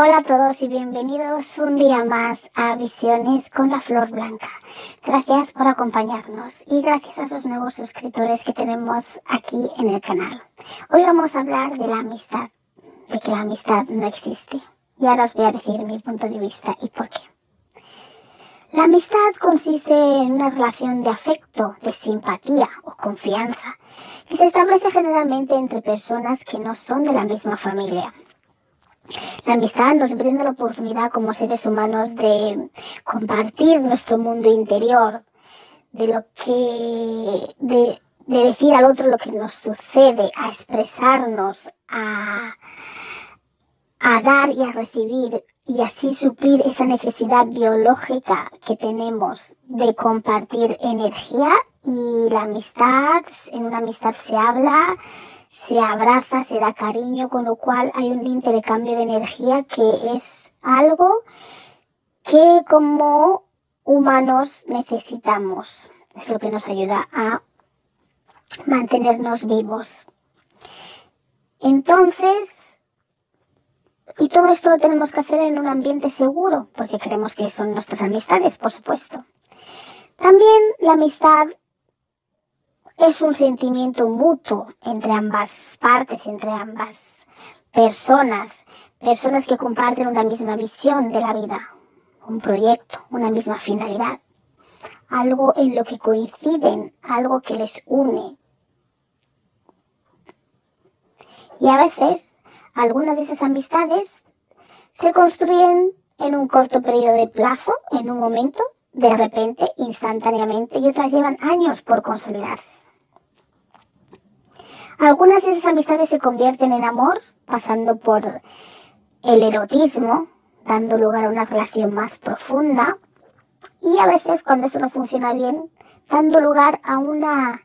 Hola a todos y bienvenidos un día más a Visiones con la Flor Blanca. Gracias por acompañarnos y gracias a esos nuevos suscriptores que tenemos aquí en el canal. Hoy vamos a hablar de la amistad, de que la amistad no existe. Y ahora os voy a decir mi punto de vista y por qué. La amistad consiste en una relación de afecto, de simpatía o confianza, que se establece generalmente entre personas que no son de la misma familia la amistad nos brinda la oportunidad como seres humanos de compartir nuestro mundo interior, de lo que, de, decir al otro lo que nos sucede, a expresarnos, a, a dar y a recibir y así suplir esa necesidad biológica que tenemos de compartir energía y la amistad, en una amistad se habla, se abraza, se da cariño, con lo cual hay un intercambio de energía que es algo que como humanos necesitamos. Es lo que nos ayuda a mantenernos vivos. Entonces, y todo esto lo tenemos que hacer en un ambiente seguro, porque creemos que son nuestras amistades, por supuesto. También la amistad es un sentimiento mutuo entre ambas partes, entre ambas personas, personas que comparten una misma visión de la vida, un proyecto, una misma finalidad, algo en lo que coinciden, algo que les une. Y a veces, algunas de esas amistades se construyen en un corto periodo de plazo, en un momento, de repente, instantáneamente, y otras llevan años por consolidarse. Algunas de esas amistades se convierten en amor, pasando por el erotismo, dando lugar a una relación más profunda. Y a veces, cuando eso no funciona bien, dando lugar a una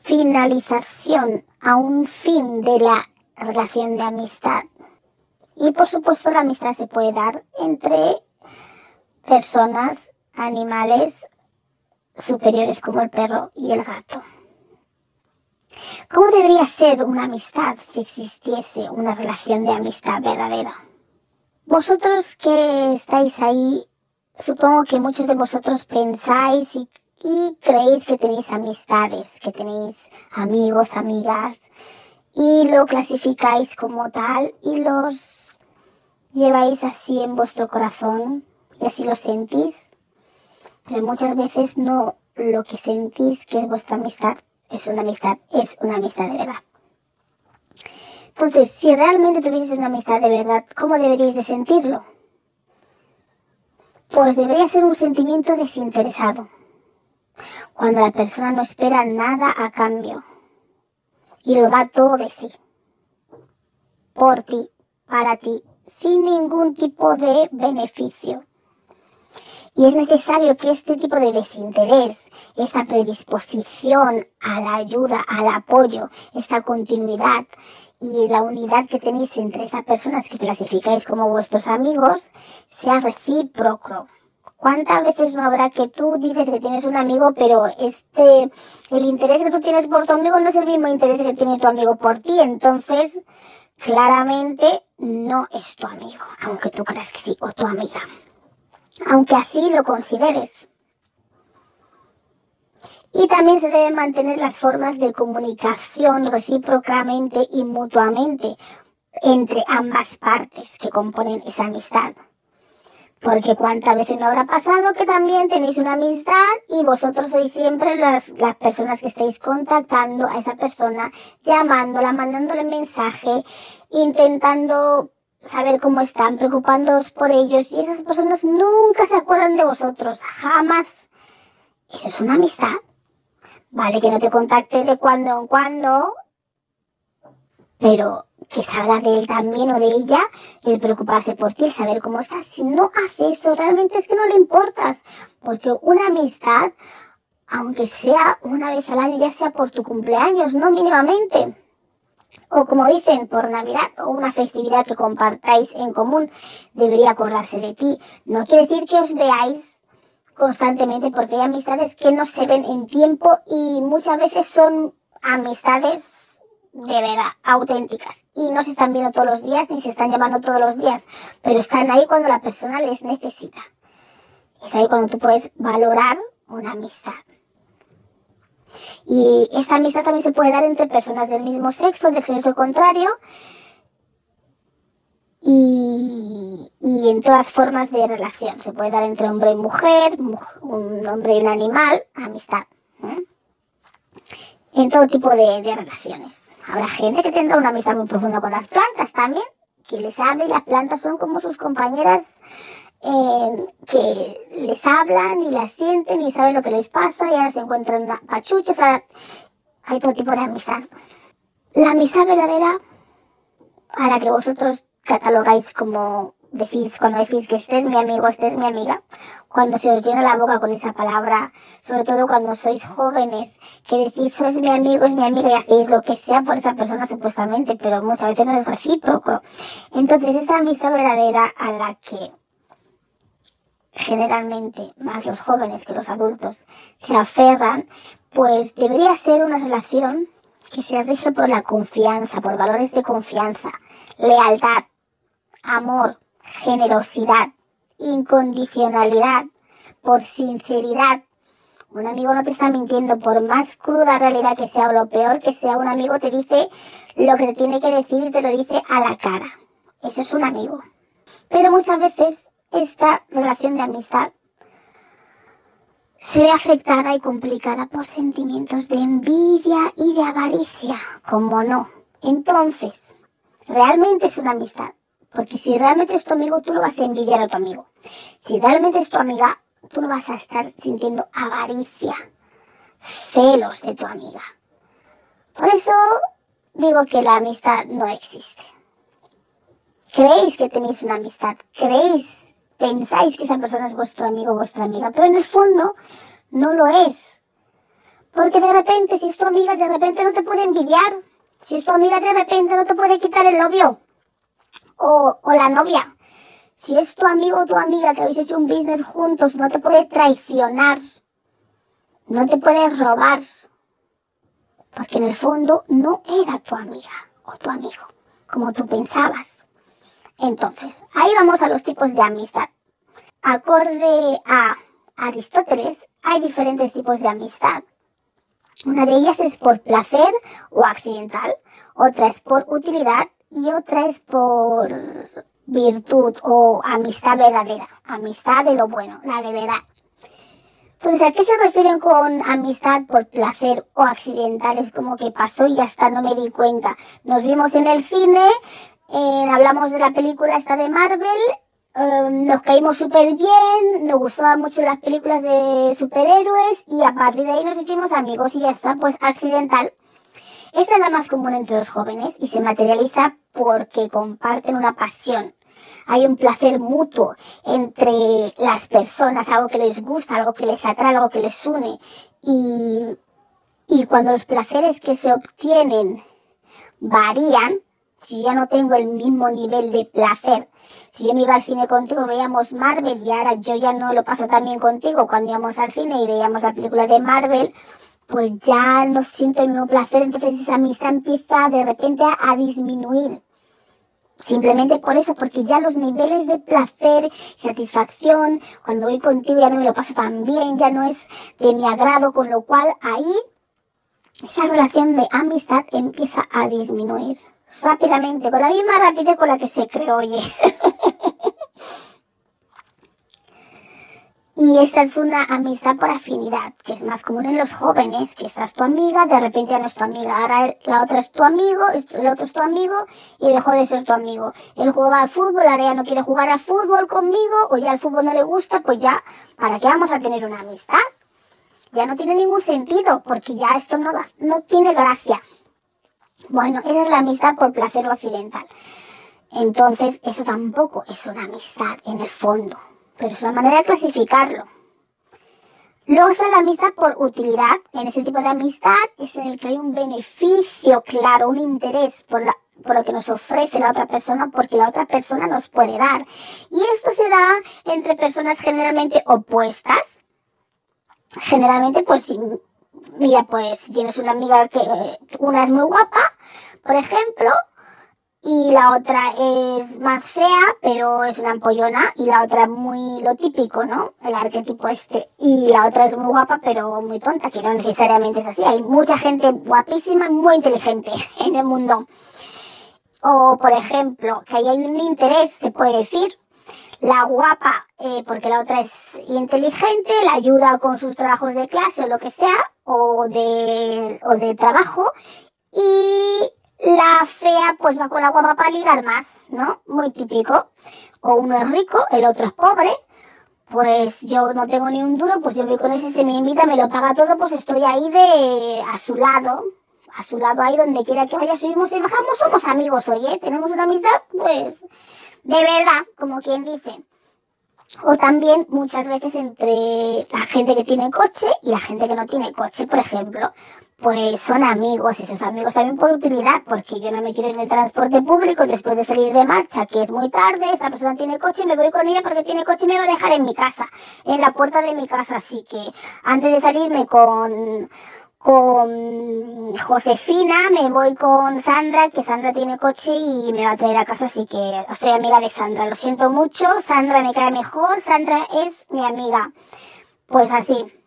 finalización, a un fin de la relación de amistad. Y por supuesto la amistad se puede dar entre personas, animales superiores como el perro y el gato. ¿Cómo debería ser una amistad si existiese una relación de amistad verdadera? Vosotros que estáis ahí, supongo que muchos de vosotros pensáis y, creéis que tenéis amistades, que tenéis amigos, amigas, y lo clasificáis como tal y los lleváis así en vuestro corazón y así lo sentís. Pero muchas veces no lo que sentís que es vuestra amistad es una amistad, es una amistad de verdad. Entonces, si realmente tuvieses una amistad de verdad, ¿cómo deberíais de sentirlo? Pues debería ser un sentimiento desinteresado, cuando la persona no espera nada a cambio y lo da todo de sí, por ti, para ti, sin ningún tipo de beneficio. Y es necesario que este tipo de desinterés, esta predisposición a la ayuda, al apoyo, esta continuidad y la unidad que tenéis entre esas personas que clasificáis como vuestros amigos sea recíproco. ¿Cuántas veces no habrá que tú dices que tienes un amigo, pero este, el interés que tú tienes por tu amigo no es el mismo interés que tiene tu amigo por ti? Entonces, claramente no es tu amigo, aunque tú creas que sí, o tu amiga aunque así lo consideres. Y también se deben mantener las formas de comunicación recíprocamente y mutuamente entre ambas partes que componen esa amistad. Porque cuántas veces no habrá pasado que también tenéis una amistad y vosotros sois siempre las, las personas que estáis contactando a esa persona, llamándola, mandándole mensaje, intentando saber cómo están, preocupándoos por ellos y esas personas nunca se acuerdan de vosotros, jamás. Eso es una amistad. Vale que no te contacte de cuando en cuando, pero que salga de él también o de ella el preocuparse por ti, el saber cómo estás. Si no hace eso, realmente es que no le importas. Porque una amistad, aunque sea una vez al año, ya sea por tu cumpleaños, no mínimamente, o como dicen, por Navidad o una festividad que compartáis en común, debería acordarse de ti. No quiere decir que os veáis constantemente porque hay amistades que no se ven en tiempo y muchas veces son amistades de verdad, auténticas. Y no se están viendo todos los días ni se están llamando todos los días, pero están ahí cuando la persona les necesita. Es ahí cuando tú puedes valorar una amistad. Y esta amistad también se puede dar entre personas del mismo sexo, del sexo contrario, y, y, en todas formas de relación. Se puede dar entre hombre y mujer, un hombre y un animal, amistad. ¿eh? En todo tipo de, relaciones. Habrá gente que tendrá una amistad muy profunda con las plantas también, que les hable y las plantas son como sus compañeras que les hablan y las sienten y saben lo que les pasa y ahora se encuentran pachuchos, hay todo tipo de amistad. La amistad verdadera, a la que vosotros catalogáis como decís, cuando decís que este es mi amigo, este es mi amiga, cuando se os llena la boca con esa palabra, sobre todo cuando sois jóvenes, que decís, sois mi amigo, es mi amiga y hacéis lo que sea por esa persona supuestamente, pero muchas veces no es recíproco. Entonces, esta amistad verdadera a la que generalmente más los jóvenes que los adultos se aferran, pues debería ser una relación que se rige por la confianza, por valores de confianza, lealtad, amor, generosidad, incondicionalidad, por sinceridad. Un amigo no te está mintiendo, por más cruda realidad que sea o lo peor que sea, un amigo te dice lo que te tiene que decir y te lo dice a la cara. Eso es un amigo. Pero muchas veces esta relación de amistad se ve afectada y complicada por sentimientos de envidia y de avaricia, como no. Entonces, realmente es una amistad, porque si realmente es tu amigo, tú no vas a envidiar a tu amigo. Si realmente es tu amiga, tú no vas a estar sintiendo avaricia, celos de tu amiga. Por eso digo que la amistad no existe. Creéis que tenéis una amistad, creéis pensáis que esa persona es vuestro amigo o vuestra amiga, pero en el fondo no lo es. Porque de repente, si es tu amiga, de repente no te puede envidiar. Si es tu amiga, de repente no te puede quitar el novio o, o la novia. Si es tu amigo o tu amiga que habéis hecho un business juntos, no te puede traicionar. No te puede robar. Porque en el fondo no era tu amiga o tu amigo, como tú pensabas. Entonces, ahí vamos a los tipos de amistad. Acorde a Aristóteles, hay diferentes tipos de amistad. Una de ellas es por placer o accidental, otra es por utilidad y otra es por virtud o amistad verdadera, amistad de lo bueno, la de verdad. Entonces, ¿a qué se refieren con amistad por placer o accidental? Es como que pasó y ya está, no me di cuenta. Nos vimos en el cine, eh, hablamos de la película esta de Marvel, eh, nos caímos súper bien, nos gustaban mucho las películas de superhéroes y a partir de ahí nos hicimos amigos y ya está, pues accidental. Esta es la más común entre los jóvenes y se materializa porque comparten una pasión. Hay un placer mutuo entre las personas, algo que les gusta, algo que les atrae, algo que les une. Y, y cuando los placeres que se obtienen varían, si ya no tengo el mismo nivel de placer, si yo me iba al cine contigo, veíamos Marvel y ahora yo ya no lo paso tan bien contigo. Cuando íbamos al cine y veíamos la película de Marvel, pues ya no siento el mismo placer, entonces esa amistad empieza de repente a, a disminuir. Simplemente por eso, porque ya los niveles de placer, satisfacción, cuando voy contigo ya no me lo paso tan bien, ya no es de mi agrado, con lo cual ahí esa relación de amistad empieza a disminuir rápidamente, con la misma rapidez con la que se creó, oye. y esta es una amistad por afinidad, que es más común en los jóvenes, que esta es tu amiga, de repente ya no es tu amiga, ahora la otra es tu amigo, el otro es tu amigo y dejó de ser tu amigo. Él jugaba al fútbol, ahora ya no quiere jugar al fútbol conmigo, o ya el fútbol no le gusta, pues ya, ¿para qué vamos a tener una amistad? Ya no tiene ningún sentido, porque ya esto no, da, no tiene gracia. Bueno, esa es la amistad por placer o accidental. Entonces, eso tampoco es una amistad en el fondo, pero es una manera de clasificarlo. Luego está la amistad por utilidad. En ese tipo de amistad es en el que hay un beneficio claro, un interés por, por lo que nos ofrece la otra persona, porque la otra persona nos puede dar. Y esto se da entre personas generalmente opuestas. Generalmente, pues, mira, pues tienes una amiga que una es muy guapa, por ejemplo, y la otra es más fea, pero es una ampollona, y la otra es muy lo típico, ¿no? El arquetipo este. Y la otra es muy guapa, pero muy tonta, que no necesariamente es así. Hay mucha gente guapísima muy inteligente en el mundo. O, por ejemplo, que ahí hay un interés, se puede decir. La guapa, eh, porque la otra es inteligente, la ayuda con sus trabajos de clase o lo que sea, o de, o de trabajo. Y la fea pues va con la guapa para ligar más, ¿no? Muy típico. O uno es rico, el otro es pobre. Pues yo no tengo ni un duro, pues yo voy con ese, se me invita, me lo paga todo, pues estoy ahí de a su lado, a su lado ahí donde quiera que vaya, subimos y bajamos, somos amigos, oye, tenemos una amistad, pues, de verdad, como quien dice. O también muchas veces entre la gente que tiene coche y la gente que no tiene coche, por ejemplo pues son amigos y sus amigos también por utilidad, porque yo no me quiero ir en el transporte público después de salir de marcha, que es muy tarde, esta persona tiene coche, me voy con ella porque tiene coche y me va a dejar en mi casa, en la puerta de mi casa, así que antes de salirme con con Josefina, me voy con Sandra, que Sandra tiene coche y me va a traer a casa, así que soy amiga de Sandra. Lo siento mucho, Sandra me cae mejor, Sandra es mi amiga. Pues así.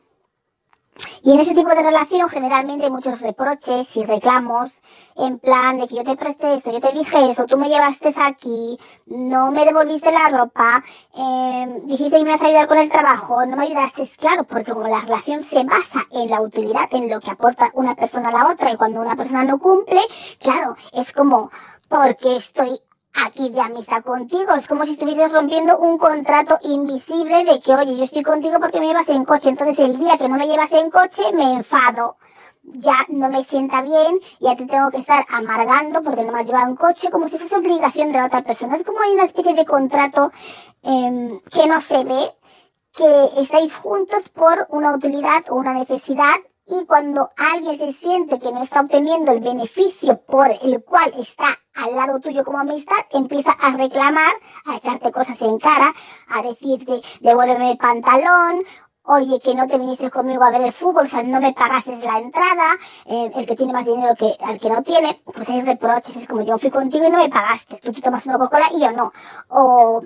Y en ese tipo de relación generalmente hay muchos reproches y reclamos en plan de que yo te presté esto, yo te dije eso, tú me llevaste aquí, no me devolviste la ropa, eh, dijiste que me ibas a ayudar con el trabajo, no me ayudaste, claro, porque como la relación se basa en la utilidad, en lo que aporta una persona a la otra y cuando una persona no cumple, claro, es como porque estoy aquí de amistad contigo. Es como si estuvieses rompiendo un contrato invisible de que, oye, yo estoy contigo porque me llevas en coche. Entonces el día que no me llevas en coche, me enfado. Ya no me sienta bien, ya te tengo que estar amargando porque no me has llevado en coche, como si fuese obligación de la otra persona. Es como hay una especie de contrato eh, que no se ve, que estáis juntos por una utilidad o una necesidad y cuando alguien se siente que no está obteniendo el beneficio por el cual está al lado tuyo como amistad, empieza a reclamar, a echarte cosas en cara, a decirte, devuélveme el pantalón, oye, que no te viniste conmigo a ver el fútbol, o sea, no me pagaste la entrada, eh, el que tiene más dinero que al que no tiene, pues hay reproches, es como yo fui contigo y no me pagaste, tú te tomas una Coca-Cola y yo no. O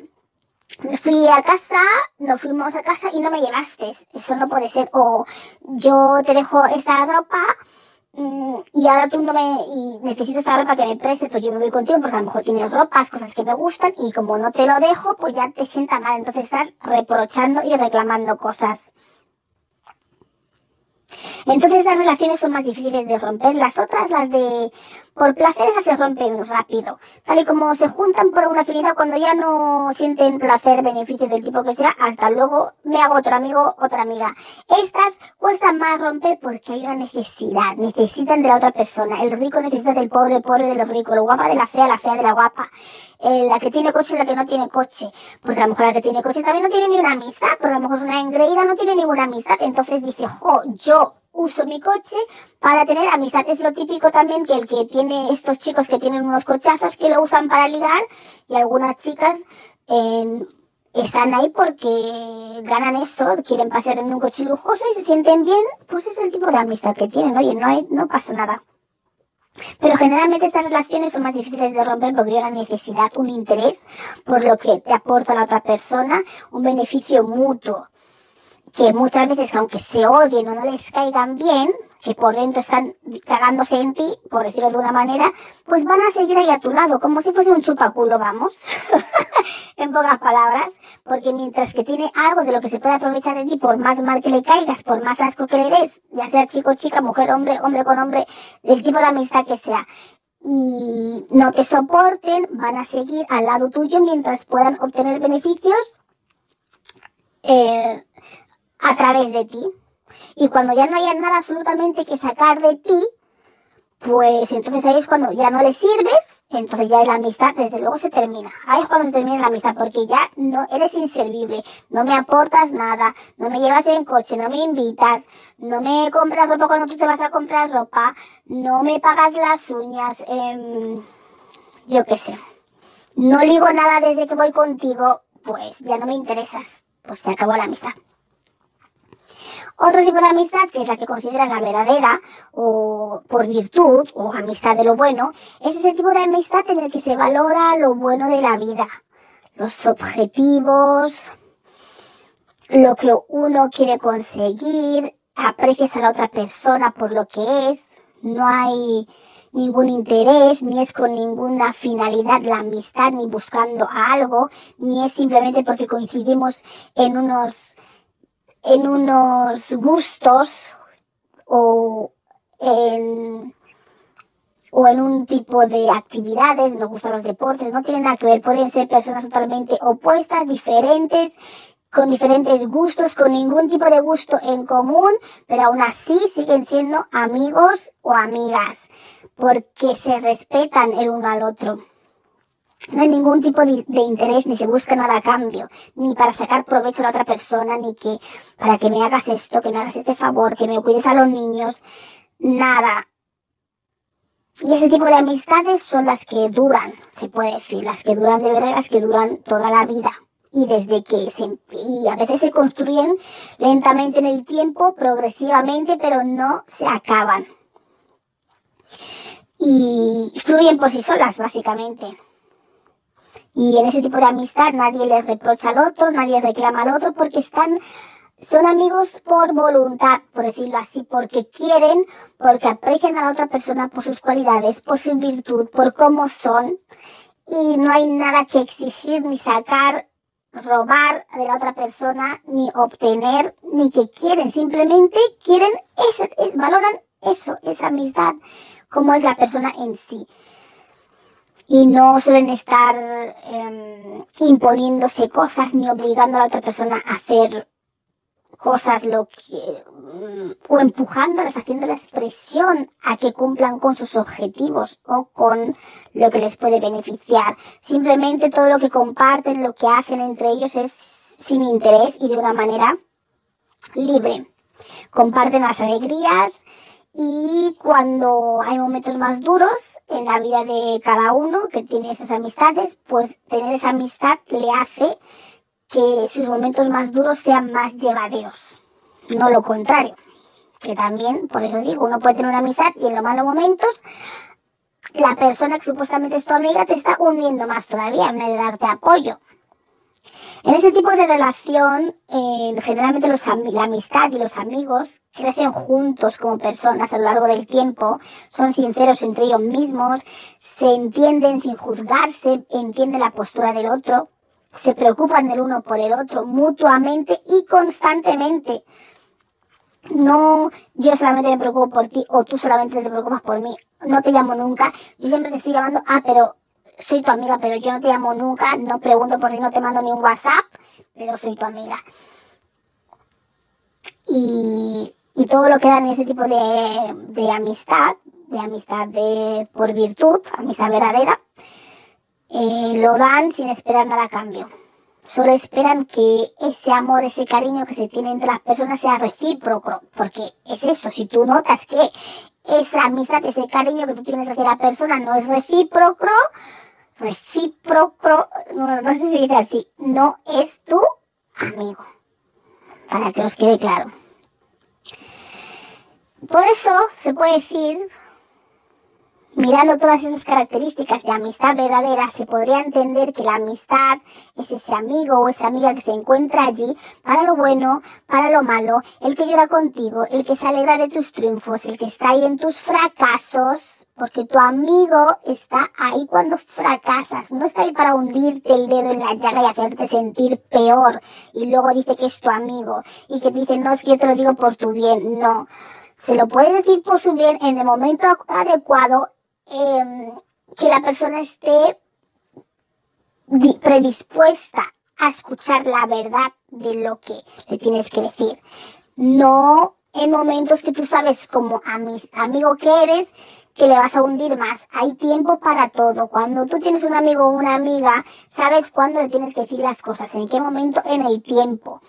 fui a casa, nos fuimos a casa y no me llevaste. Eso no puede ser. O yo te dejo esta ropa mm, y ahora tú no me y necesito esta ropa que me prestes, pues yo me voy contigo porque a lo mejor tienes ropas, cosas que me gustan y como no te lo dejo, pues ya te sienta mal. Entonces estás reprochando y reclamando cosas. Entonces las relaciones son más difíciles de romper. Las otras, las de por placer, esas se rompen rápido. Tal y como se juntan por una afinidad, cuando ya no sienten placer, beneficio del tipo que sea, hasta luego me hago otro amigo, otra amiga. Estas cuestan más romper porque hay una necesidad. Necesitan de la otra persona. El rico necesita del pobre, el pobre de los ricos. La guapa de la fea, la fea de la guapa. Eh, la que tiene coche, la que no tiene coche. Porque a lo mejor la que tiene coche también no tiene ni una amistad, pero a lo mejor es una engreída, no tiene ninguna amistad. Entonces dice, jo, yo uso mi coche para tener amistad. Es lo típico también que el que tiene estos chicos que tienen unos cochazos que lo usan para ligar y algunas chicas eh, están ahí porque ganan eso, quieren pasar en un coche lujoso y se sienten bien, pues es el tipo de amistad que tienen. Oye, no hay, no pasa nada. Pero generalmente estas relaciones son más difíciles de romper porque hay una necesidad, un interés por lo que te aporta la otra persona, un beneficio mutuo que muchas veces, aunque se odien o no les caigan bien, que por dentro están cagándose en ti, por decirlo de una manera, pues van a seguir ahí a tu lado, como si fuese un chupaculo, vamos, en pocas palabras, porque mientras que tiene algo de lo que se puede aprovechar de ti, por más mal que le caigas, por más asco que le des, ya sea chico, chica, mujer, hombre, hombre con hombre, del tipo de amistad que sea, y no te soporten, van a seguir al lado tuyo mientras puedan obtener beneficios, eh, a través de ti. Y cuando ya no haya nada absolutamente que sacar de ti, pues entonces ahí es cuando ya no le sirves, entonces ya la amistad desde luego se termina. Ahí es cuando se termina la amistad, porque ya no eres inservible, no me aportas nada, no me llevas en coche, no me invitas, no me compras ropa cuando tú te vas a comprar ropa, no me pagas las uñas, eh, yo qué sé. No ligo nada desde que voy contigo, pues ya no me interesas, pues se acabó la amistad. Otro tipo de amistad, que es la que consideran la verdadera, o por virtud, o amistad de lo bueno, es ese tipo de amistad en el que se valora lo bueno de la vida, los objetivos, lo que uno quiere conseguir, aprecias a la otra persona por lo que es, no hay ningún interés, ni es con ninguna finalidad la amistad, ni buscando algo, ni es simplemente porque coincidimos en unos en unos gustos o en, o en un tipo de actividades, nos gustan los deportes, no tienen nada que ver, pueden ser personas totalmente opuestas, diferentes, con diferentes gustos, con ningún tipo de gusto en común, pero aún así siguen siendo amigos o amigas, porque se respetan el uno al otro. No hay ningún tipo de, interés, ni se busca nada a cambio, ni para sacar provecho a la otra persona, ni que para que me hagas esto, que me hagas este favor, que me cuides a los niños, nada. Y ese tipo de amistades son las que duran, se puede decir, las que duran de verdad, las que duran toda la vida. Y desde que se, y a veces se construyen lentamente en el tiempo, progresivamente, pero no se acaban. Y fluyen por sí solas, básicamente. Y en ese tipo de amistad nadie les reprocha al otro, nadie reclama al otro porque están, son amigos por voluntad, por decirlo así, porque quieren, porque aprecian a la otra persona por sus cualidades, por su virtud, por cómo son. Y no hay nada que exigir ni sacar, robar de la otra persona, ni obtener, ni que quieren. Simplemente quieren, ese, es, valoran eso, esa amistad, como es la persona en sí y no suelen estar em, imponiéndose cosas ni obligando a la otra persona a hacer cosas lo que mm, o empujándolas, haciéndoles presión a que cumplan con sus objetivos o con lo que les puede beneficiar. Simplemente todo lo que comparten, lo que hacen entre ellos es sin interés y de una manera libre. Comparten las alegrías, y cuando hay momentos más duros en la vida de cada uno que tiene esas amistades, pues tener esa amistad le hace que sus momentos más duros sean más llevaderos, no lo contrario. Que también, por eso digo, uno puede tener una amistad y en los malos momentos la persona que supuestamente es tu amiga te está hundiendo más todavía en vez de darte apoyo. En ese tipo de relación, eh, generalmente la amistad y los amigos crecen juntos como personas a lo largo del tiempo, son sinceros entre ellos mismos, se entienden sin juzgarse, entienden la postura del otro, se preocupan del uno por el otro mutuamente y constantemente. No, yo solamente me preocupo por ti o tú solamente te preocupas por mí. No te llamo nunca. Yo siempre te estoy llamando, ah, pero soy tu amiga, pero yo no te llamo nunca, no pregunto por ti, no te mando ni un WhatsApp, pero soy tu amiga. Y, y todo lo que dan ese tipo de, de amistad, de amistad de, por virtud, amistad verdadera, eh, lo dan sin esperar nada a cambio. Solo esperan que ese amor, ese cariño que se tiene entre las personas sea recíproco, porque es eso, si tú notas que esa amistad, ese cariño que tú tienes hacia la persona no es recíproco, recíproco, no, no sé si dice así, no es tu amigo. Para que os quede claro. Por eso se puede decir, mirando todas esas características de amistad verdadera, se podría entender que la amistad es ese amigo o esa amiga que se encuentra allí para lo bueno, para lo malo, el que llora contigo, el que se alegra de tus triunfos, el que está ahí en tus fracasos, porque tu amigo está ahí cuando fracasas, no está ahí para hundirte el dedo en la llaga y hacerte sentir peor. Y luego dice que es tu amigo y que dice, no, es que yo te lo digo por tu bien. No, se lo puede decir por su bien en el momento adecuado, em, que la persona esté predispuesta a escuchar la verdad de lo que le tienes que decir. No en momentos que tú sabes como amigo que eres, que le vas a hundir más. Hay tiempo para todo. Cuando tú tienes un amigo o una amiga, sabes cuándo le tienes que decir las cosas, en qué momento, en el tiempo.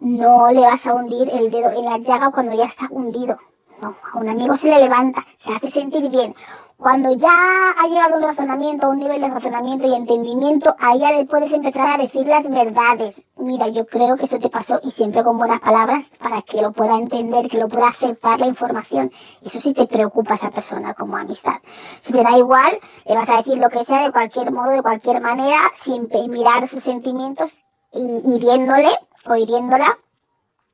No le vas a hundir el dedo en la llaga cuando ya está hundido. No, a un amigo se le levanta, se hace sentir bien. Cuando ya ha llegado un razonamiento, a un nivel de razonamiento y entendimiento, ahí ya le puedes empezar a decir las verdades. Mira, yo creo que esto te pasó y siempre con buenas palabras para que lo pueda entender, que lo pueda aceptar la información. Eso sí te preocupa a esa persona como amistad. Si te da igual, le vas a decir lo que sea de cualquier modo, de cualquier manera, sin mirar sus sentimientos y hiriéndole o hiriéndola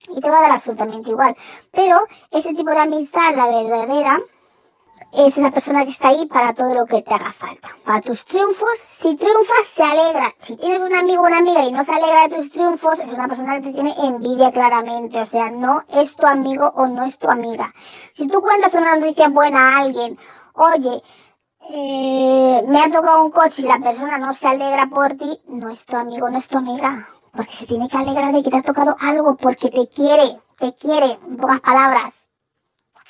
y te va a dar absolutamente igual. Pero ese tipo de amistad, la verdadera, es esa persona que está ahí para todo lo que te haga falta. Para tus triunfos, si triunfas, se alegra. Si tienes un amigo o una amiga y no se alegra de tus triunfos, es una persona que te tiene envidia claramente. O sea, no es tu amigo o no es tu amiga. Si tú cuentas una noticia buena a alguien, oye, eh, me ha tocado un coche y la persona no se alegra por ti, no es tu amigo, no es tu amiga porque se tiene que alegrar de que te ha tocado algo, porque te quiere, te quiere, en pocas palabras.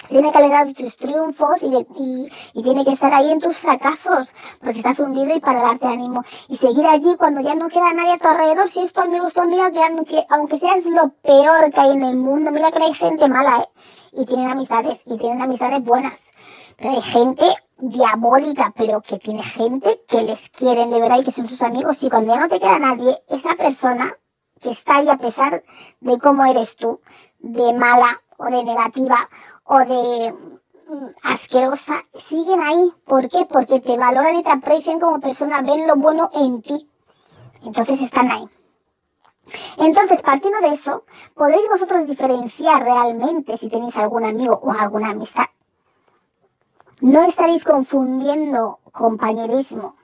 Tiene que alegrar de tus triunfos y, y, tiene que estar ahí en tus fracasos, porque estás hundido y para darte ánimo. Y seguir allí cuando ya no queda nadie a tu alrededor, si es tu amigo, es tu que aunque, aunque seas lo peor que hay en el mundo, mira que hay gente mala, ¿eh? Y tienen amistades, y tienen amistades buenas. Pero hay gente diabólica, pero que tiene gente que les quieren de verdad y que son sus amigos. Y cuando ya no te queda nadie, esa persona que está ahí a pesar de cómo eres tú, de mala o de negativa o de mm, asquerosa, siguen ahí. ¿Por qué? Porque te valoran y te aprecian como persona, ven lo bueno en ti. Entonces están ahí. Entonces, partiendo de eso, podréis vosotros diferenciar realmente si tenéis algún amigo o alguna amistad. No estaréis confundiendo compañerismo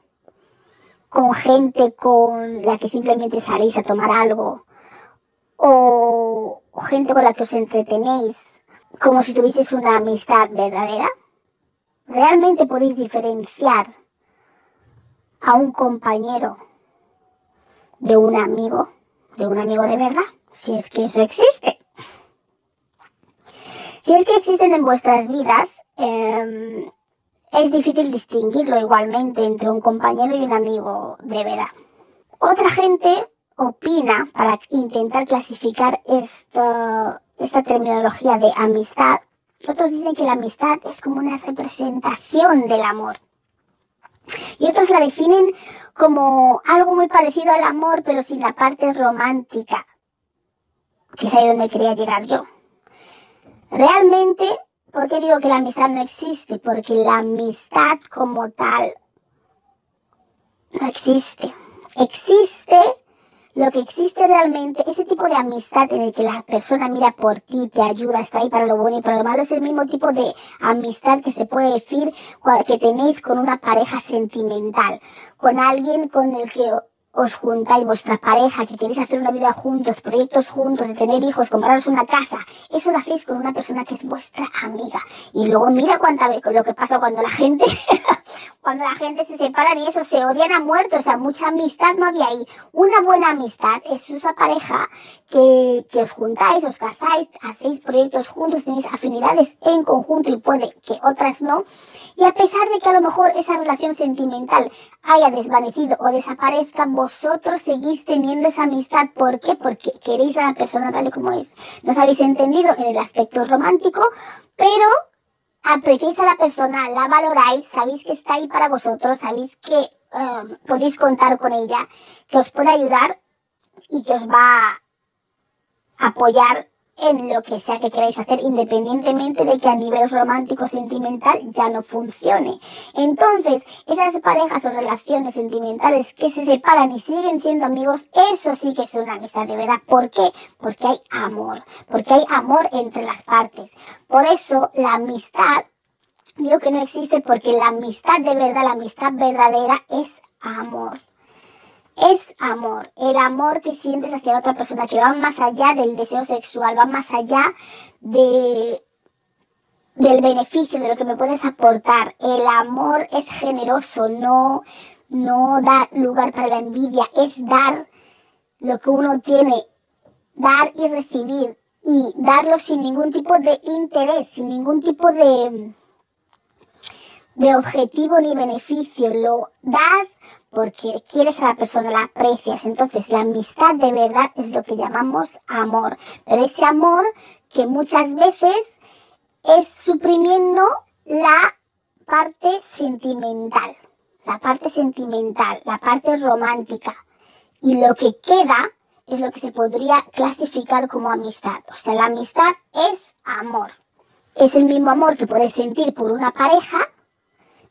con gente con la que simplemente salís a tomar algo o, gente con la que os entretenéis como si tuvieseis una amistad verdadera. ¿Realmente podéis diferenciar a un compañero de un amigo, de un amigo de verdad, si es que eso existe? Si es que existen en vuestras vidas, em, es difícil distinguirlo igualmente entre un compañero y un amigo de verdad. Otra gente opina, para intentar clasificar esta terminología de amistad, otros dicen que la amistad es como una representación del amor. Y otros la definen como algo muy parecido al amor, pero sin la parte romántica, que es ahí donde quería llegar yo. Realmente, ¿por qué digo que la amistad no existe? Porque la amistad como tal no existe. Existe lo que existe realmente, ese tipo de amistad en el que la persona mira por ti, te ayuda, está ahí para lo bueno y para lo malo, es el mismo tipo de amistad que se puede decir que tenéis con una pareja sentimental, con alguien con el que os juntáis, vuestra pareja, que queréis hacer una vida juntos, proyectos juntos, de tener hijos, compraros una casa, eso lo hacéis con una persona que es vuestra amiga. Y luego mira cuánta vez, lo que pasa cuando la gente, cuando la gente se separa y eso, se odian a muerto, o sea, mucha amistad no había ahí. Una buena amistad es esa pareja que, que os juntáis, os casáis, hacéis proyectos juntos, tenéis afinidades en conjunto y puede que otras no. Y a pesar de que a lo mejor esa relación sentimental haya desvanecido o desaparezca, vosotros seguís teniendo esa amistad. ¿Por qué? Porque queréis a la persona tal y como es. No os habéis entendido en el aspecto romántico, pero apreciáis a la persona, la valoráis, sabéis que está ahí para vosotros, sabéis que um, podéis contar con ella, que os puede ayudar y que os va a apoyar en lo que sea que queráis hacer, independientemente de que a nivel romántico sentimental ya no funcione. Entonces, esas parejas o relaciones sentimentales que se separan y siguen siendo amigos, eso sí que es una amistad de verdad. ¿Por qué? Porque hay amor, porque hay amor entre las partes. Por eso la amistad, digo que no existe porque la amistad de verdad, la amistad verdadera es amor es amor. El amor que sientes hacia otra persona, que va más allá del deseo sexual, va más allá de, del beneficio, de lo que me puedes aportar. El amor es generoso, no, no da lugar para la envidia, es dar lo que uno tiene, dar y recibir, y darlo sin ningún tipo de interés, sin ningún tipo de, de objetivo ni beneficio, lo das porque quieres a la persona, la aprecias. Entonces la amistad de verdad es lo que llamamos amor. Pero ese amor que muchas veces es suprimiendo la parte sentimental, la parte sentimental, la parte romántica. Y lo que queda es lo que se podría clasificar como amistad. O sea, la amistad es amor. Es el mismo amor que puedes sentir por una pareja,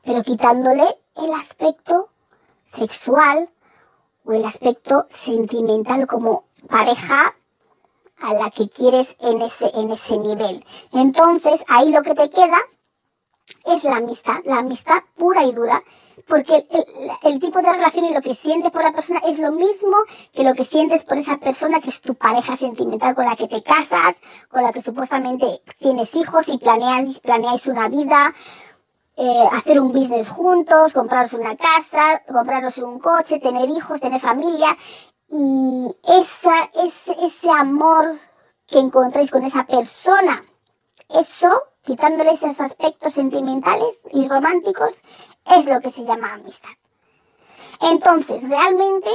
pero quitándole el aspecto sexual o el aspecto sentimental como pareja a la que quieres en ese, en ese nivel. Entonces, ahí lo que te queda es la amistad, la amistad pura y dura, porque el, tipo de relación y lo que sientes por la persona es lo mismo que lo que sientes por esa persona que es tu pareja sentimental con la que te casas, con la que supuestamente tienes hijos y planeáis, planeáis una vida, eh, hacer un business juntos, compraros una casa, compraros un coche, tener hijos, tener familia y esa, ese, ese amor que encontréis con esa persona, eso, quitándole esos aspectos sentimentales y románticos, es lo que se llama amistad. Entonces, realmente,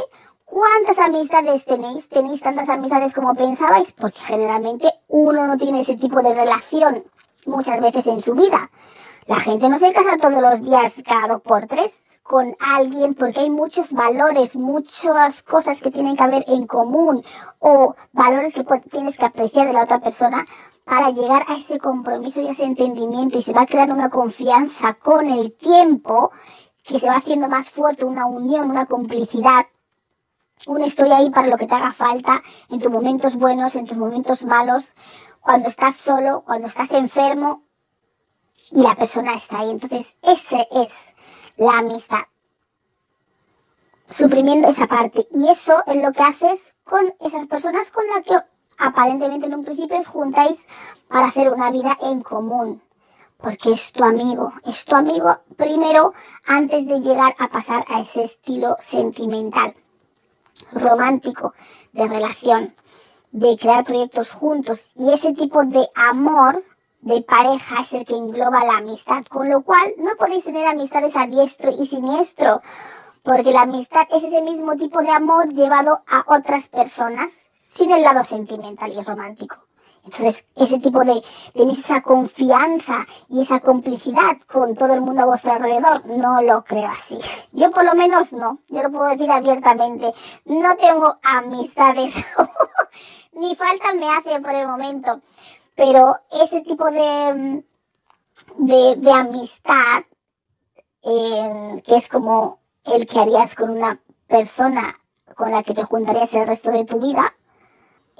¿cuántas amistades tenéis? ¿Tenéis tantas amistades como pensabais? Porque generalmente uno no tiene ese tipo de relación muchas veces en su vida. La gente no se casa todos los días cada dos por tres con alguien porque hay muchos valores, muchas cosas que tienen que haber en común o valores que tienes que apreciar de la otra persona para llegar a ese compromiso y ese entendimiento y se va creando una confianza con el tiempo que se va haciendo más fuerte, una unión, una complicidad. Un estoy ahí para lo que te haga falta en tus momentos buenos, en tus momentos malos, cuando estás solo, cuando estás enfermo y la persona está ahí. Entonces, ese es la amistad. Suprimiendo esa parte. Y eso es lo que haces con esas personas con las que aparentemente en un principio os juntáis para hacer una vida en común. Porque es tu amigo, es tu amigo primero antes de llegar a pasar a ese estilo sentimental, romántico, de relación, de crear proyectos juntos. Y ese tipo de amor de pareja es el que engloba la amistad, con lo cual no podéis tener amistades a diestro y siniestro, porque la amistad es ese mismo tipo de amor llevado a otras personas sin el lado sentimental y romántico. Entonces, ese tipo de, tenéis esa confianza y esa complicidad con todo el mundo a vuestro alrededor, no lo creo así. Yo por lo menos no, yo lo puedo decir abiertamente, no tengo amistades, ni falta me hace por el momento, pero ese tipo de, de, amistad, eh, que es como el que harías con una persona con la que te juntarías el resto de tu vida,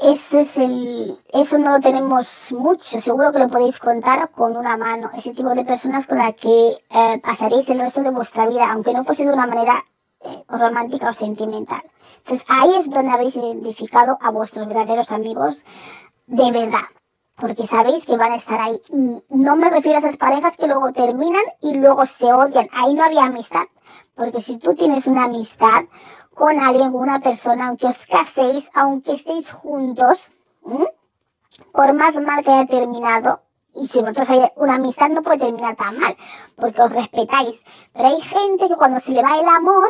ese es el, eso no lo tenemos mucho, seguro que lo podéis contar con una mano, ese tipo de personas con las que eh, pasaréis el resto de vuestra vida, aunque no fuese de una manera eh, romántica o sentimental. Entonces ahí es donde habréis identificado a vuestros verdaderos amigos de verdad, porque sabéis que van a estar ahí. Y no me refiero a esas parejas que luego terminan y luego se odian, ahí no había amistad, porque si tú tienes una amistad con alguien, con una persona, aunque os caséis, aunque estéis juntos, por más mal que haya terminado, y si vosotros hay una amistad no puede terminar tan mal, porque os respetáis. Pero hay gente que cuando se le va el amor,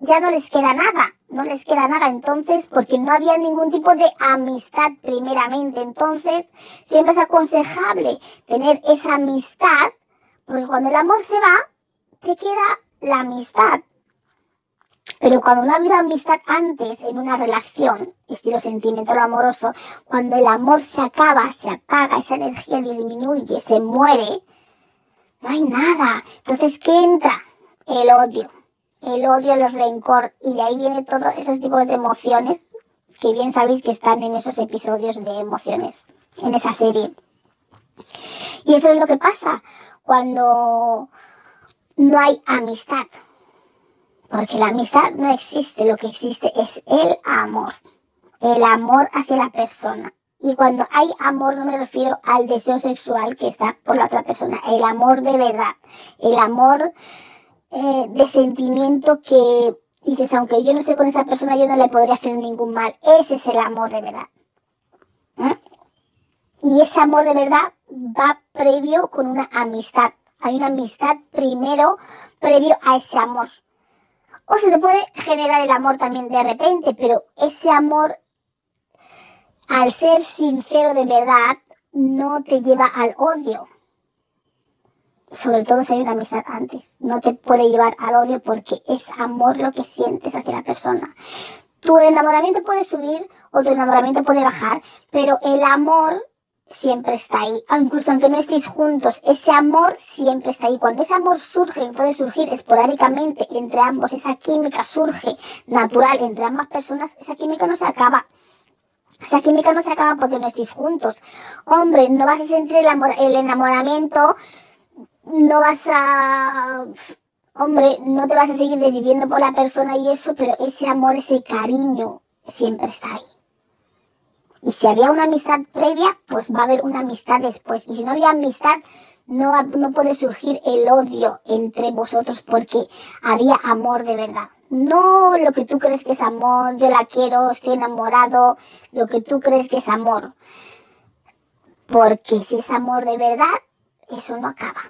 ya no les queda nada, no les queda nada. Entonces, porque no había ningún tipo de amistad primeramente. Entonces, siempre es aconsejable tener esa amistad, porque cuando el amor se va, te queda la amistad. Pero cuando no ha habido amistad antes en una relación, estilo sentimental o amoroso, cuando el amor se acaba, se apaga, esa energía disminuye, se muere, no hay nada. Entonces, ¿qué entra? El odio. El odio, el rencor. Y de ahí vienen todos esos tipos de emociones que bien sabéis que están en esos episodios de emociones, en esa serie. Y eso es lo que pasa cuando no hay amistad. Porque la amistad no existe, lo que existe es el amor. El amor hacia la persona. Y cuando hay amor no me refiero al deseo sexual que está por la otra persona, el amor de verdad, el amor eh, de sentimiento que dices, aunque yo no esté con esa persona, yo no le podría hacer ningún mal. Ese es el amor de verdad. Y ese amor de verdad va previo con una amistad Hay una amistad primero previo a ese amor. O se te puede generar el amor también de repente, pero ese amor, al ser sincero de verdad, no te lleva al odio. Sobre todo si hay una amistad antes. No te puede llevar al odio porque es amor lo que sientes hacia la persona. Tu enamoramiento puede subir o tu enamoramiento puede bajar, pero el amor siempre está ahí. Incluso aunque no estéis juntos, ese amor siempre está ahí. Cuando ese amor surge, puede surgir esporádicamente entre ambos, esa química surge natural entre ambas personas, esa química no se acaba. Esa química no se acaba porque no estéis juntos. Hombre, no vas a sentir el, enamoramiento, no vas a... Hombre, no te vas a seguir desviviendo por la persona y eso, pero ese amor, ese cariño, siempre está ahí. Y si había una amistad previa, pues va a haber una amistad después. Y si no había amistad, no, no puede surgir el odio entre vosotros porque había amor de verdad. No lo que tú crees que es amor, yo la quiero, estoy enamorado, lo que tú crees que es amor. Porque si es amor de verdad, eso no acaba.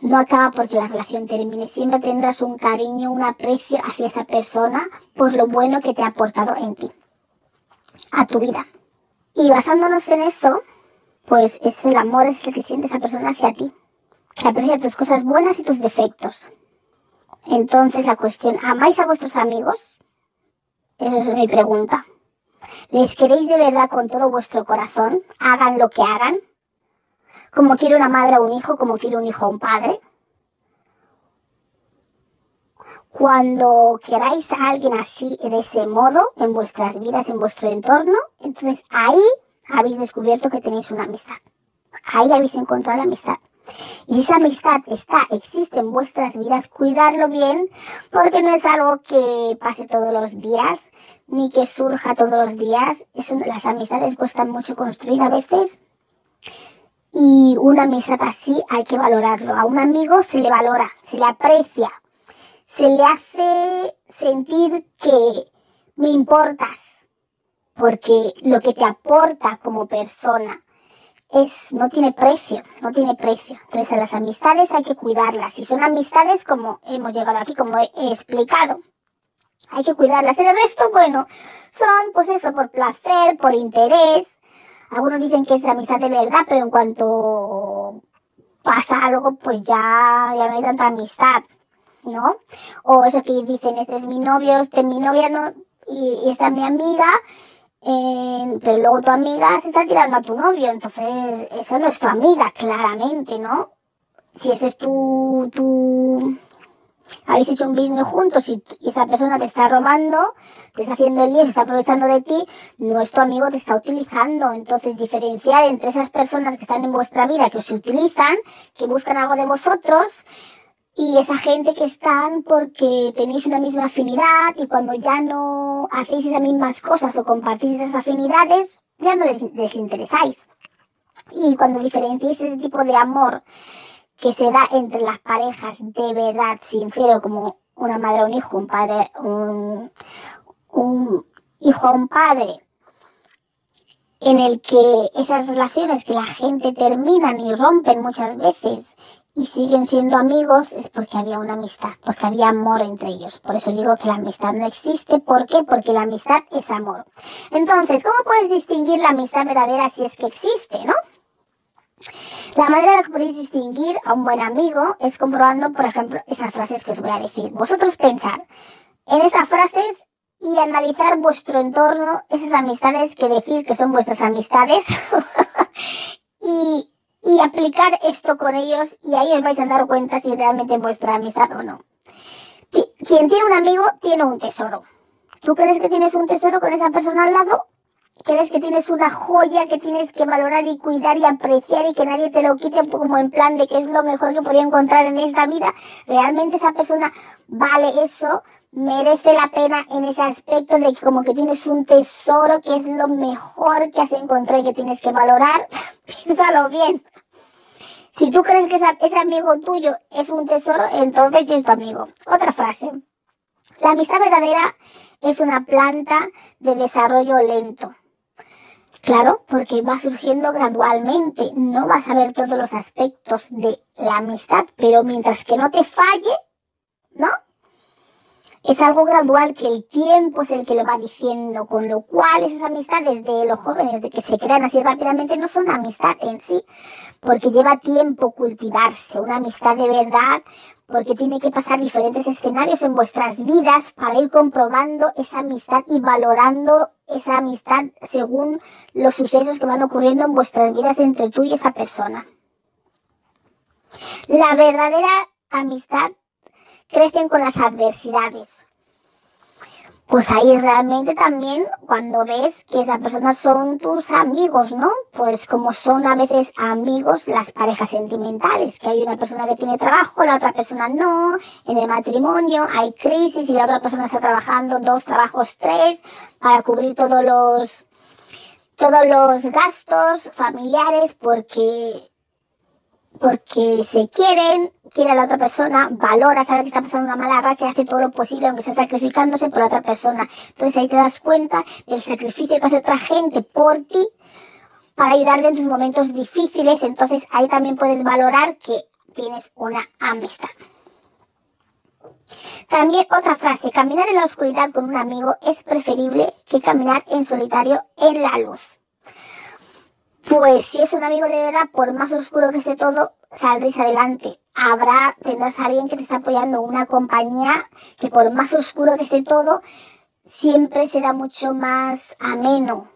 No acaba porque la relación termine. Siempre tendrás un cariño, un aprecio hacia esa persona por lo bueno que te ha aportado en ti, a tu vida. Y basándonos en eso, pues es el amor es el que siente esa persona hacia ti, que aprecia tus cosas buenas y tus defectos. Entonces la cuestión, ¿amáis a vuestros amigos? Esa es mi pregunta. ¿Les queréis de verdad con todo vuestro corazón? Hagan lo que hagan. Como quiere una madre a un hijo, como quiere un hijo a un padre. Cuando queráis a alguien así, de ese modo, en vuestras vidas, en vuestro entorno, entonces ahí habéis descubierto que tenéis una amistad. Ahí habéis encontrado la amistad. Y esa amistad está, existe en vuestras vidas, cuidarlo bien, porque no es algo que pase todos los días, ni que surja todos los días. las amistades cuestan mucho construir a veces. Y una amistad así hay que valorarlo. A un amigo se le valora, se le aprecia, se le hace sentir que me importas, porque lo que te aporta como persona es, no tiene precio, no tiene precio. Entonces a las amistades hay que cuidarlas. Si son amistades como hemos llegado aquí, como he explicado, hay que cuidarlas. El resto, bueno, son pues eso, por placer, por interés. Algunos dicen que es amistad de verdad, pero en cuanto pasa algo, pues ya, ya no hay tanta amistad. ¿no? O eso que dicen, este es mi novio, este es mi novia, ¿no? Y, esta es mi amiga, eh, pero luego tu amiga se está tirando a tu novio, entonces eso no es tu amiga, claramente, ¿no? Si ese es tu, tu, habéis hecho un business juntos y, esa persona te está robando, te está haciendo el lío, se está aprovechando de ti, no es tu amigo, te está utilizando. Entonces, diferenciar entre esas personas que están en vuestra vida, que os utilizan, que buscan algo de vosotros, y esa gente que están porque tenéis una misma afinidad y cuando ya no hacéis esas mismas cosas o compartís esas afinidades, ya no les, interesáis. Y cuando diferenciéis ese tipo de amor que se da entre las parejas de verdad, sincero, como una madre a un hijo, un padre, un, un hijo a un padre, en el que esas relaciones que la gente terminan y rompen muchas veces y siguen siendo amigos es porque había una amistad, porque había amor entre ellos. Por eso digo que la amistad no existe. ¿Por qué? Porque la amistad es amor. Entonces, ¿cómo puedes distinguir la amistad verdadera si es que existe, no? La manera que podéis distinguir a un buen amigo es comprobando, por ejemplo, estas frases que os voy a decir. Vosotros pensar en estas frases y analizar vuestro entorno, esas amistades que decís que son vuestras amistades, y y aplicar esto con ellos y ahí os vais a dar cuenta si realmente es vuestra amistad o no. Quien tiene un amigo tiene un tesoro. ¿Tú crees que tienes un tesoro con esa persona al lado? ¿Crees que tienes una joya que tienes que valorar y cuidar y apreciar y que nadie te lo quite como en plan de que es lo mejor que podía encontrar en esta vida? ¿Realmente esa persona vale eso? merece la pena en ese aspecto de que como que tienes un tesoro que es lo mejor que has encontrado y que tienes que valorar, piénsalo bien. Si tú crees que ese amigo tuyo es un tesoro, entonces es tu amigo. Otra frase. La amistad verdadera es una planta de desarrollo lento. Claro, porque va surgiendo gradualmente. No vas a ver todos los aspectos de la amistad, pero mientras que no te falle, ¿no? Es algo gradual que el tiempo es el que lo va diciendo, con lo cual esas amistades de los jóvenes, de que se crean así rápidamente, no son amistad en sí, porque lleva tiempo cultivarse. Una amistad de verdad porque tiene que pasar diferentes escenarios en vuestras vidas para ir comprobando esa amistad y valorando esa amistad según los sucesos que van ocurriendo en vuestras vidas entre tú y esa persona. La verdadera amistad crece con las adversidades pues ahí realmente también cuando ves que esas personas son tus amigos, ¿no? Pues como son a veces amigos las parejas sentimentales, que hay una persona que tiene trabajo, la otra persona no, en el matrimonio hay crisis y la otra persona está trabajando dos trabajos, tres, para cubrir todos los, todos los gastos familiares porque porque se quieren, quiere a la otra persona, valora, sabe que está pasando una mala racha y hace todo lo posible, aunque sea sacrificándose por la otra persona. Entonces ahí te das cuenta del sacrificio que hace otra gente por ti para ayudarte en tus momentos difíciles. Entonces ahí también puedes valorar que tienes una amistad. También otra frase, caminar en la oscuridad con un amigo es preferible que caminar en solitario en la luz. Pues si es un amigo de verdad, por más oscuro que esté todo, saldréis adelante. Habrá, tendrás a alguien que te está apoyando, una compañía que por más oscuro que esté todo, siempre será mucho más ameno.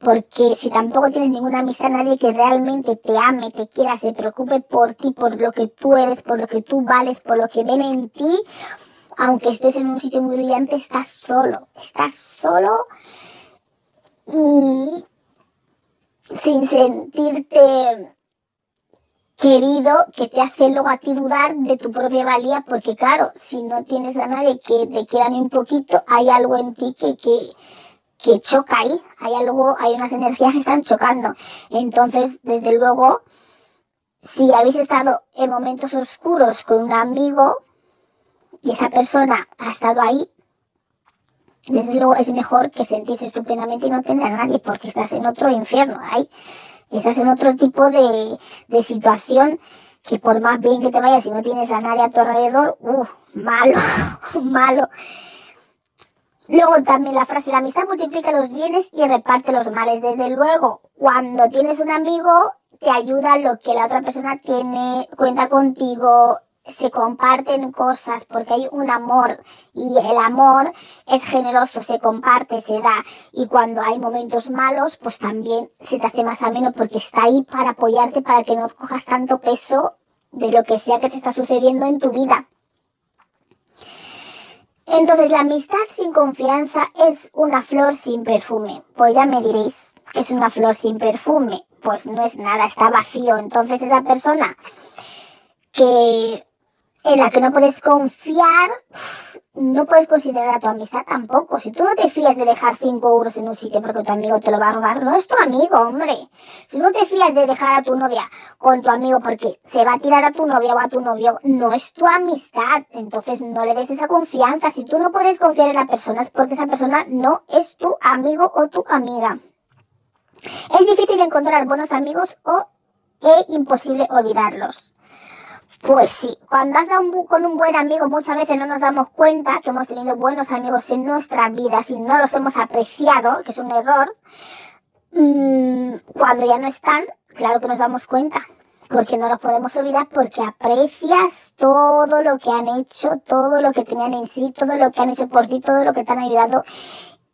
Porque si tampoco tienes ninguna amistad, nadie que realmente te ame, te quiera, se preocupe por ti, por lo que tú eres, por lo que tú vales, por lo que ven en ti, aunque estés en un sitio muy brillante, estás solo. Estás solo y sin sentirte querido que te hace luego a ti dudar de tu propia valía porque claro, si no tienes a nadie que te quiera un poquito, hay algo en ti que, que, que choca ahí, hay algo, hay unas energías que están chocando. Entonces, desde luego, si habéis estado en momentos oscuros con un amigo y esa persona ha estado ahí, desde luego es mejor que sentirse estupendamente y no tener a nadie porque estás en otro infierno, ahí. Estás en otro tipo de, de situación que por más bien que te vayas y no tienes a nadie a tu alrededor, uh, malo, malo. Luego también la frase, la amistad multiplica los bienes y reparte los males. Desde luego, cuando tienes un amigo, te ayuda lo que la otra persona tiene, cuenta contigo, se comparten cosas porque hay un amor y el amor es generoso, se comparte, se da y cuando hay momentos malos pues también se te hace más ameno porque está ahí para apoyarte para que no cojas tanto peso de lo que sea que te está sucediendo en tu vida. Entonces la amistad sin confianza es una flor sin perfume. Pues ya me diréis que es una flor sin perfume. Pues no es nada, está vacío. Entonces esa persona que en la que no puedes confiar, no puedes considerar a tu amistad tampoco. Si tú no te fías de dejar 5 euros en un sitio porque tu amigo te lo va a robar, no es tu amigo, hombre. Si no te fías de dejar a tu novia con tu amigo porque se va a tirar a tu novia o a tu novio, no es tu amistad. Entonces no le des esa confianza. Si tú no puedes confiar en la persona es porque esa persona no es tu amigo o tu amiga. Es difícil encontrar buenos amigos o es imposible olvidarlos. Pues sí, cuando has dado un, con un buen amigo muchas veces no nos damos cuenta que hemos tenido buenos amigos en nuestra vida si no los hemos apreciado, que es un error. Mm, cuando ya no están, claro que nos damos cuenta, porque no los podemos olvidar porque aprecias todo lo que han hecho, todo lo que tenían en sí, todo lo que han hecho por ti, todo lo que te han ayudado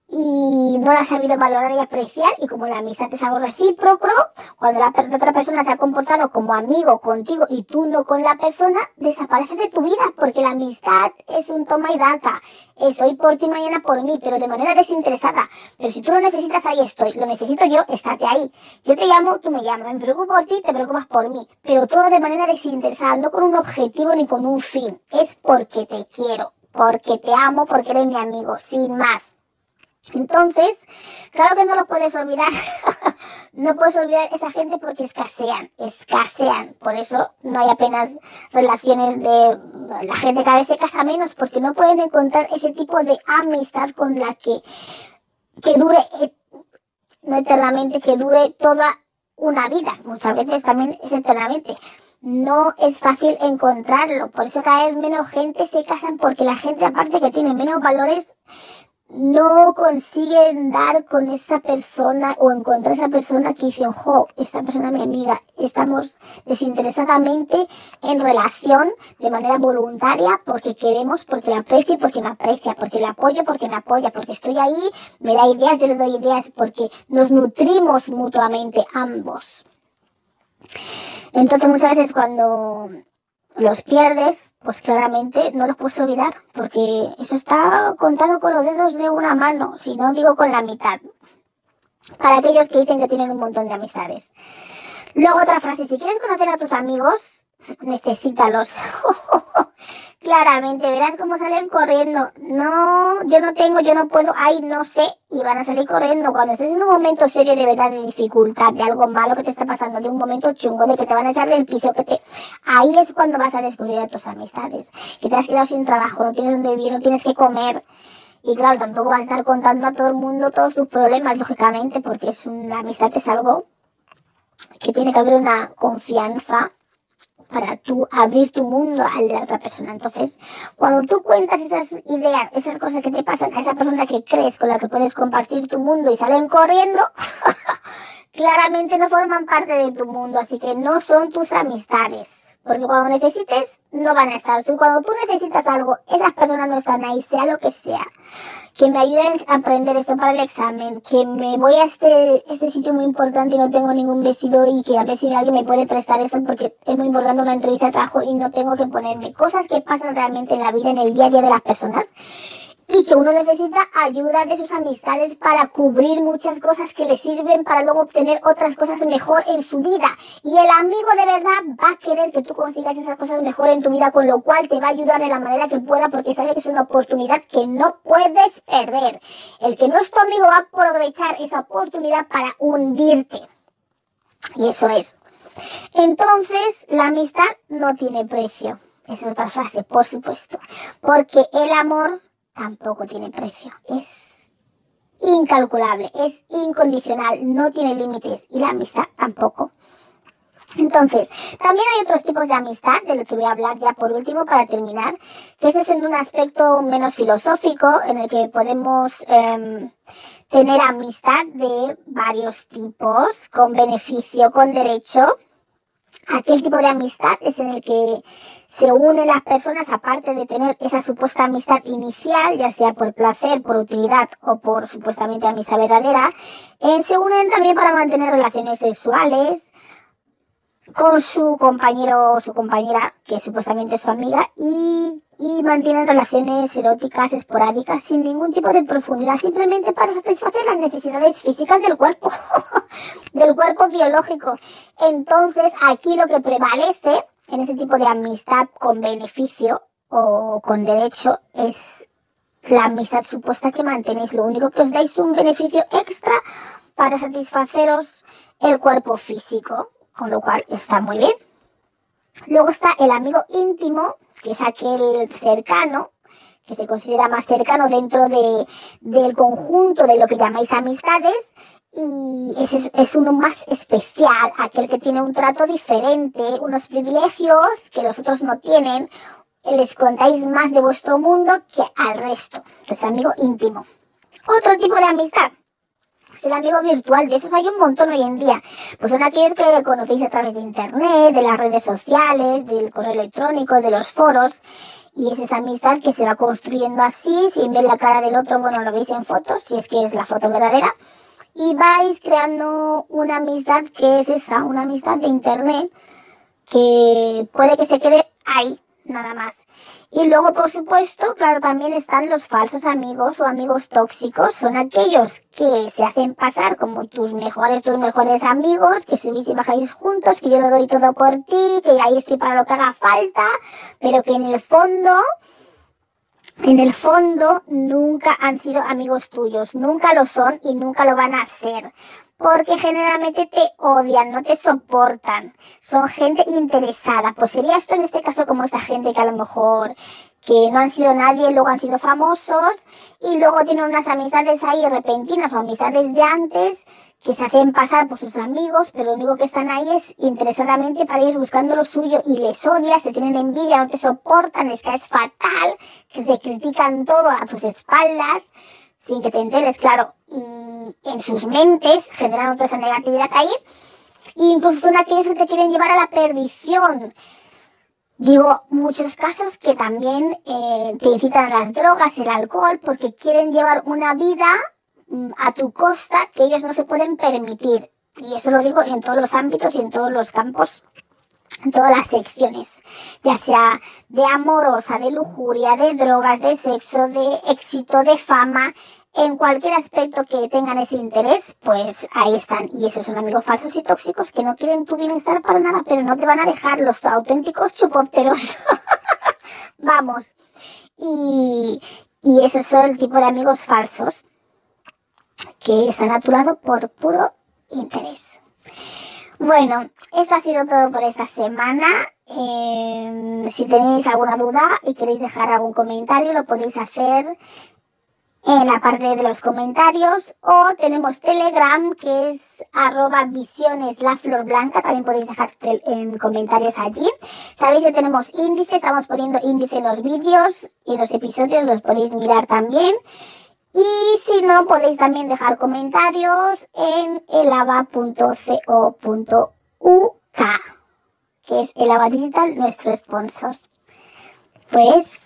y no la has sabido valorar y apreciar y como la amistad es algo recíproco, cuando la otra persona se ha comportado como amigo contigo y tú no con la persona, desaparece de tu vida porque la amistad es un toma y daca, es hoy por ti, mañana por mí, pero de manera desinteresada. Pero si tú lo necesitas, ahí estoy, lo necesito yo, estate ahí. Yo te llamo, tú me llamas, me preocupo por ti, te preocupas por mí, pero todo de manera desinteresada, no con un objetivo ni con un fin, es porque te quiero, porque te amo, porque eres mi amigo, sin más. Entonces, claro que no lo puedes olvidar. no puedes olvidar esa gente porque escasean, escasean. Por eso no hay apenas relaciones de la gente cada vez se casa menos porque no pueden encontrar ese tipo de amistad con la que, que dure no eternamente que dure toda una vida. Muchas veces también es eternamente. No es fácil encontrarlo. Por eso cada vez menos gente se casan porque la gente aparte que tiene menos valores no consiguen dar con esa persona o encontrar esa persona que dice, ojo, esta persona es mi amiga, estamos desinteresadamente en relación de manera voluntaria porque queremos, porque la aprecio, porque me aprecia, porque le apoyo, porque me apoya, porque estoy ahí, me da ideas, yo le doy ideas, porque nos nutrimos mutuamente ambos. Entonces muchas veces cuando los pierdes, pues claramente no los puedes olvidar, porque eso está contado con los dedos de una mano, si no digo con la mitad. Para aquellos que dicen que tienen un montón de amistades. Luego otra frase, si quieres conocer a tus amigos, necesítalos. Claramente, verás cómo salen corriendo. No, yo no tengo, yo no puedo, ay, no sé. Y van a salir corriendo. Cuando estés en un momento serio de verdad, de dificultad, de algo malo que te está pasando, de un momento chungo, de que te van a echar del piso, que te... Ahí es cuando vas a descubrir a tus amistades. Que te has quedado sin trabajo, no tienes dónde vivir, no tienes que comer. Y claro, tampoco vas a estar contando a todo el mundo todos tus problemas, lógicamente, porque es una amistad es algo que tiene que haber una confianza para tú abrir tu mundo al de la otra persona. Entonces, cuando tú cuentas esas ideas, esas cosas que te pasan a esa persona que crees con la que puedes compartir tu mundo y salen corriendo, claramente no forman parte de tu mundo, así que no son tus amistades. Porque cuando necesites, no van a estar. Tú, cuando tú necesitas algo, esas personas no están ahí, sea lo que sea que me ayuden a aprender esto para el examen, que me voy a este, este sitio muy importante y no tengo ningún vestido y que a ver si alguien me puede prestar esto porque es muy importante una entrevista de trabajo y no tengo que ponerme cosas que pasan realmente en la vida, en el día a día de las personas y que uno necesita ayuda de sus amistades para cubrir muchas cosas que le sirven para luego obtener otras cosas mejor en su vida. Y el amigo de verdad va a querer que tú consigas esas cosas mejor en tu vida, con lo cual te va a ayudar de la manera que pueda porque sabe que es una oportunidad que no puedes perder. El que no es tu amigo va a aprovechar esa oportunidad para hundirte. Y eso es. Entonces, la amistad no tiene precio. Esa es otra frase, por supuesto. Porque el amor tampoco tiene precio. Es incalculable, es incondicional, no tiene límites y la amistad tampoco. Entonces, también hay otros tipos de amistad, de lo que voy a hablar ya por último para terminar, que eso es en un aspecto menos filosófico, en el que podemos em, tener amistad de varios tipos, con beneficio, con derecho. Aquel tipo de amistad es en el que se unen las personas, aparte de tener esa supuesta amistad inicial, ya sea por placer, por utilidad o por supuestamente amistad verdadera, eh, se unen también para mantener relaciones sexuales con su compañero o su compañera, que es supuestamente su amiga, y, y mantienen relaciones eróticas esporádicas sin ningún tipo de profundidad, simplemente para satisfacer las necesidades físicas del cuerpo, del cuerpo biológico. Entonces, aquí lo que prevalece en ese tipo de amistad con beneficio o con derecho es la amistad supuesta que mantenéis. Lo único que os dais un beneficio extra para satisfaceros el cuerpo físico, con lo cual está muy bien. Luego está el amigo íntimo, que es aquel cercano, que se considera más cercano dentro de, del conjunto de lo que llamáis amistades, y ese es, uno más especial, aquel que tiene un trato diferente, unos privilegios que los otros no tienen, les contáis más de vuestro mundo que al resto, que es amigo íntimo. Otro tipo de amistad, es el amigo virtual, de esos hay un montón hoy en día. Pues son aquellos que conocéis a través de internet, de las redes sociales, del correo electrónico, de los foros. Y es esa amistad que se va construyendo así, sin ver la cara del otro, bueno, lo veis en fotos, si es que es la foto verdadera y vais creando una amistad que es esa, una amistad de internet que puede que se quede ahí, nada más. Y luego, por supuesto, claro, también están los falsos amigos o amigos tóxicos. Son aquellos que se hacen pasar como tus mejores, tus mejores amigos, que subís y bajáis juntos, que yo lo doy todo por ti, que ahí estoy para lo que haga falta, pero que en el fondo en el fondo nunca han sido amigos tuyos, nunca lo son y nunca lo van a ser. Porque generalmente te odian, no te soportan. Son gente interesada. Pues sería esto en este caso como esta gente que a lo mejor que no han sido nadie, luego han sido famosos y luego tienen unas amistades ahí repentinas o amistades de antes que se hacen pasar por sus amigos, pero lo único que están ahí es interesadamente para ellos buscando lo suyo y les odias, te tienen envidia, no te soportan, les caes fatal, que te critican todo a tus espaldas, sin que te enteres, claro, y en sus mentes generando toda esa negatividad ahí, e incluso son aquellos que te quieren llevar a la perdición. Digo, muchos casos que también eh, te incitan a las drogas, el alcohol, porque quieren llevar una vida Mm, a tu costa que ellos no se pueden permitir. Y eso lo digo en todos los ámbitos y en todos los campos, en todas las secciones, ya sea de amorosa, de lujuria, de drogas, de sexo, de éxito, de fama, en cualquier aspecto que tengan ese interés, pues ahí están. Y esos son amigos falsos y tóxicos que no quieren tu bienestar para nada, pero no te van a dejar los auténticos chupópteros. Vamos. Y, y esos son el tipo de amigos falsos que están a tu lado por puro interés. Bueno, esto ha sido todo por esta semana. Eh, si tenéis alguna duda y queréis dejar algún comentario, lo podéis hacer en la parte de los comentarios o tenemos Telegram que es arroba visiones la blanca, también podéis dejar en comentarios allí. Sabéis que tenemos índice, estamos poniendo índice en los vídeos y los episodios, los podéis mirar también. Y si no, podéis también dejar comentarios en elava.co.uk, que es Elava Digital, nuestro sponsor. Pues